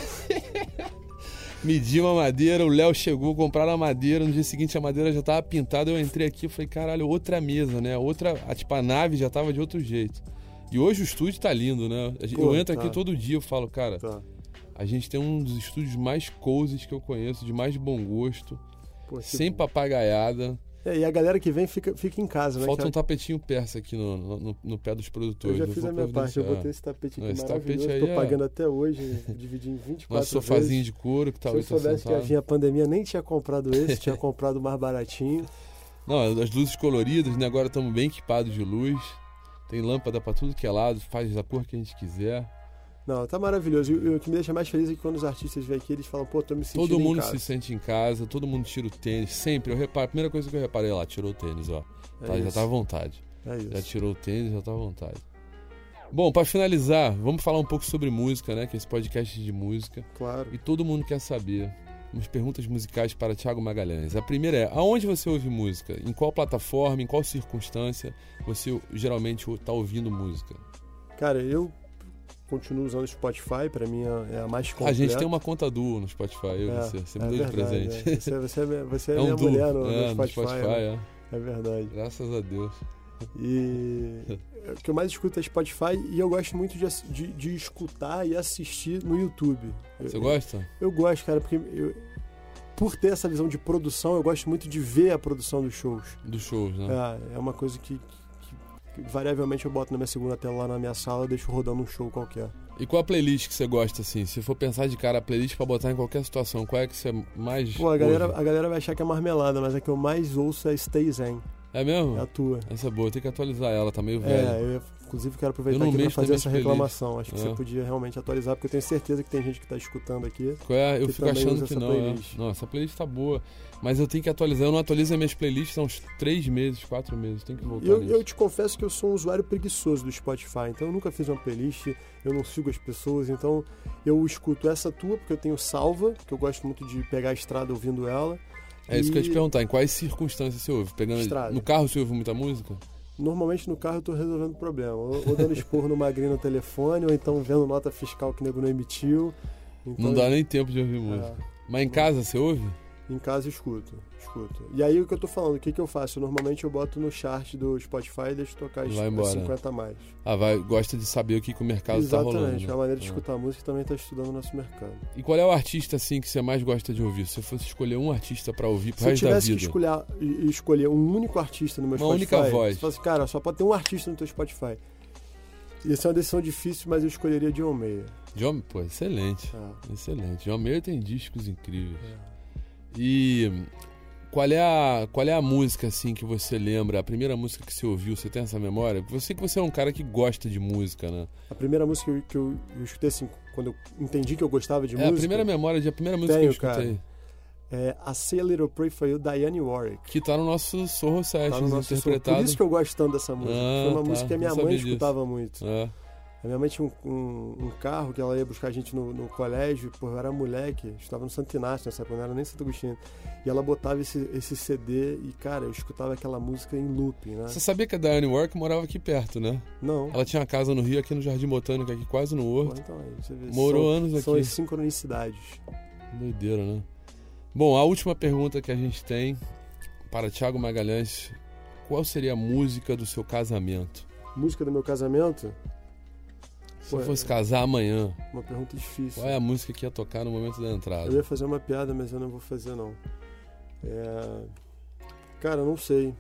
A: Medi uma madeira, o Léo chegou, compraram a madeira. No dia seguinte a madeira já tava pintada. Eu entrei aqui e falei, caralho, outra mesa, né? Outra. A, tipo, a nave já tava de outro jeito. E hoje o estúdio tá lindo, né?
B: Pô,
A: eu entro
B: tá.
A: aqui todo dia, eu falo, cara,
B: Tá.
A: a gente tem um dos estúdios mais cozies que eu conheço, de mais bom gosto,
B: Pô,
A: sem papagaiada.
B: É, e a galera que vem fica, fica em casa, né?
A: Falta
B: Que
A: um tapetinho persa aqui no, no, no pé dos
B: Eu
A: produtores.
B: já fiz a minha parte, eu botei esse tapete aqui
A: esse
B: maravilhoso,
A: tapete aí
B: tô
A: é-
B: pagando até hoje, dividi em 24
A: Nosso sofazinho
B: vezes.
A: de couro que tá
B: Se eu
A: 80
B: soubesse que ia
A: centavos.
B: vir a pandemia, nem tinha comprado esse, tinha comprado mais baratinho.
A: Não, as luzes coloridas, né? Agora estamos bem equipados de luz. Tem lâmpada pra tudo que é lado, faz da cor que a gente quiser.
B: Não, tá maravilhoso. E o que me deixa mais feliz é que quando os artistas vêm aqui, eles falam, pô, tô me sentindo
A: Todo mundo se sente em casa, todo mundo tira o tênis. Sempre, eu reparo, a primeira coisa que eu reparei lá, tirou o tênis, ó.
B: É
A: Tá, já tá à vontade.
B: É isso.
A: Já tirou o tênis, já tá à vontade. Bom, pra finalizar, vamos falar um pouco sobre música, né? Que é esse podcast de música.
B: Claro.
A: E todo mundo quer saber. Umas perguntas musicais para Thiago Magalhães. A primeira é: aonde você ouve música? Em qual plataforma, em qual circunstância você geralmente está ouvindo música?
B: Cara, eu continuo usando o Spotify, pra mim é é a mais completa.
A: A gente tem uma conta duo no Spotify, eu e
B: É,
A: você. Você
B: é
A: me deu de
B: verdade,
A: presente.
B: é. Você, você, é você é,
A: É um
B: minha
A: duo.
B: mulher no, no
A: é,
B: Spotify.
A: no Spotify,
B: né?
A: é.
B: É verdade.
A: Graças a Deus.
B: E o que eu mais escuto é Spotify e eu gosto muito de, de, de escutar e assistir no YouTube.
A: Você
B: eu,
A: gosta?
B: Eu gosto, cara, porque eu- por ter essa visão de produção, eu gosto muito de ver a produção dos shows.
A: Dos shows, né?
B: É, é uma coisa que- que variavelmente eu boto na minha segunda tela lá na minha sala e deixo rodando um show qualquer.
A: E qual a playlist que você gosta, assim? Se for pensar de cara, a playlist pra botar em qualquer situação, qual é que você mais.
B: Pô, a galera,
A: ouve?
B: a galera vai achar que é marmelada, mas a que eu mais ouço é Stay Zen.
A: É mesmo?
B: É a tua.
A: Essa é boa, tem que atualizar ela, tá meio velha.
B: É, eu inclusive quero aproveitar aqui pra fazer essa reclamação. Acho que
A: É.
B: você podia realmente atualizar, porque eu tenho certeza que tem gente que tá escutando aqui.
A: Qual é? Eu fico achando que não. é.
B: playlist.
A: Não, essa playlist tá boa. Mas eu tenho que atualizar. Eu não atualizo as minhas playlists há uns três meses, quatro meses. Tem que voltar
B: Eu,
A: nisso.
B: eu te confesso que eu sou um usuário preguiçoso do Spotify, então eu nunca fiz uma playlist, eu não sigo as pessoas, então eu escuto essa tua, porque eu tenho salva, que eu gosto muito de pegar a estrada ouvindo ela.
A: É isso que eu ia te
B: E
A: perguntar. Em quais circunstâncias você ouve? Pegando...
B: Estrada.
A: No carro você ouve muita música?
B: Normalmente no carro eu tô resolvendo problema, ou, ou dando esporro no magrinho no telefone, ou então vendo nota fiscal que o nego não emitiu. Então,
A: não dá nem tempo de ouvir música.
B: é,
A: Mas em casa você ouve?
B: Em casa eu escuto, escuto. E aí o que eu tô falando, o que, que eu faço? Normalmente eu boto no chart do Spotify e deixo tocar as, as
A: embora.
B: 50 a mais.
A: Ah, vai, gosta de saber o que, que o mercado tá rolando.
B: Exatamente,
A: né?
B: é uma maneira de
A: É.
B: escutar música também tá estudando o nosso mercado.
A: E qual é o artista assim que você mais gosta de ouvir? Se você fosse escolher um artista pra ouvir pro
B: Se eu
A: resto da
B: tivesse que escolher, escolher um único artista no meu
A: Uma
B: Spotify,
A: única voz.
B: você fala assim, cara, só pode ter um artista no teu Spotify. Isso é uma decisão difícil, mas eu escolheria John Mayer.
A: John, pô, excelente.
B: Ah,
A: Excelente. John Mayer tem discos incríveis.
B: é.
A: E qual é a qual é a música assim que você lembra? A primeira música que você ouviu, você tem essa memória? Você que você é um cara que gosta de música, né?
B: A primeira música que eu, que eu, eu escutei assim, quando eu entendi que eu gostava de
A: é
B: música,
A: a primeira memória de a primeira música
B: Tenho,
A: que eu escutei.
B: é A Say a Little Pray For You, Diane Warwick.
A: Que tá no nosso Sorro Sessions
B: Tá no nosso
A: interpretado.
B: Por isso que eu gosto tanto dessa música.
A: Ah,
B: Foi uma
A: tá.
B: música que a minha mãe
A: disso.
B: escutava muito.
A: É.
B: A minha mãe tinha um, um- um carro que ela ia buscar a gente no, no colégio, pô, eu era moleque, eu estava no Santo Inácio nessa época, não era nem Santo Agostinho. E ela botava esse, esse CD e, cara, eu escutava aquela música em looping, né?
A: Você sabia que a Diane Warwick morava aqui perto, né?
B: Não.
A: Ela tinha uma casa no Rio, aqui no Jardim Botânico, aqui quase no Horto.
B: então, aí você vê,
A: Morou
B: são,
A: anos
B: São
A: aqui.
B: as sincronicidades.
A: Doideira, né? Bom, a última pergunta que a gente tem para Thiago Magalhães: qual seria a música do seu casamento?
B: Música do meu casamento,
A: Se
B: Pô,
A: você
B: é-
A: fosse casar amanhã,
B: uma pergunta difícil.
A: qual é a música que ia tocar no momento da
B: Eu
A: entrada?
B: ia fazer uma piada, mas eu não vou fazer, não. É... Cara, eu não sei.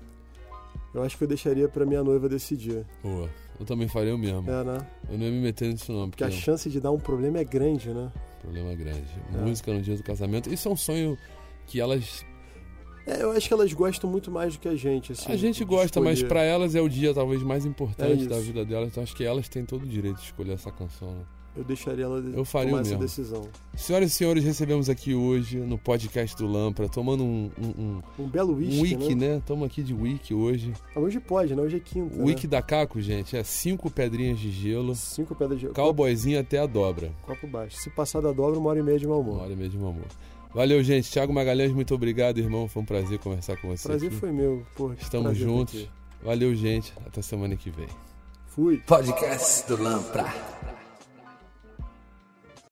B: Eu acho que eu deixaria pra minha noiva decidir.
A: Boa. Eu também faria o mesmo.
B: É, né?
A: Eu não ia me meter nisso, não,
B: Porque
A: porque
B: a
A: é
B: chance de dar um problema é grande, né?
A: problema grande.
B: É.
A: Música no dia do casamento. Isso é um sonho que elas
B: É, eu acho que elas gostam muito mais do que a gente. Assim,
A: a gente gosta, mas para elas é o dia talvez mais
B: É
A: importante
B: isso.
A: da vida delas. Então acho que elas têm todo o direito de escolher essa canção. Né?
B: Eu deixaria ela
A: Eu faria
B: tomar essa decisão.
A: Senhoras e senhores, recebemos aqui hoje no podcast do Lampra, tomando um, um,
B: Um belo
A: um,
B: whisky,
A: um wiki,
B: né?
A: né? Estamos aqui de wiki hoje.
B: Ah, Hoje pode, né? Hoje é quinta.
A: O wiki
B: né?
A: da Caco, gente, é cinco pedrinhas de gelo,
B: Cinco pedras de
A: cowboyzinho até a dobra.
B: copo, baixo. Se passar da dobra, uma hora e meia de mau
A: Uma
B: humor.
A: hora e meia de meu amor. Valeu, gente. Thiago Magalhães, muito obrigado, irmão. Foi um prazer conversar com você.
B: Prazer
A: aqui.
B: foi meu. Porra,
A: Estamos juntos.
B: aqui.
A: Valeu, gente. Até semana que vem.
B: Fui.
C: Podcast do Lampra.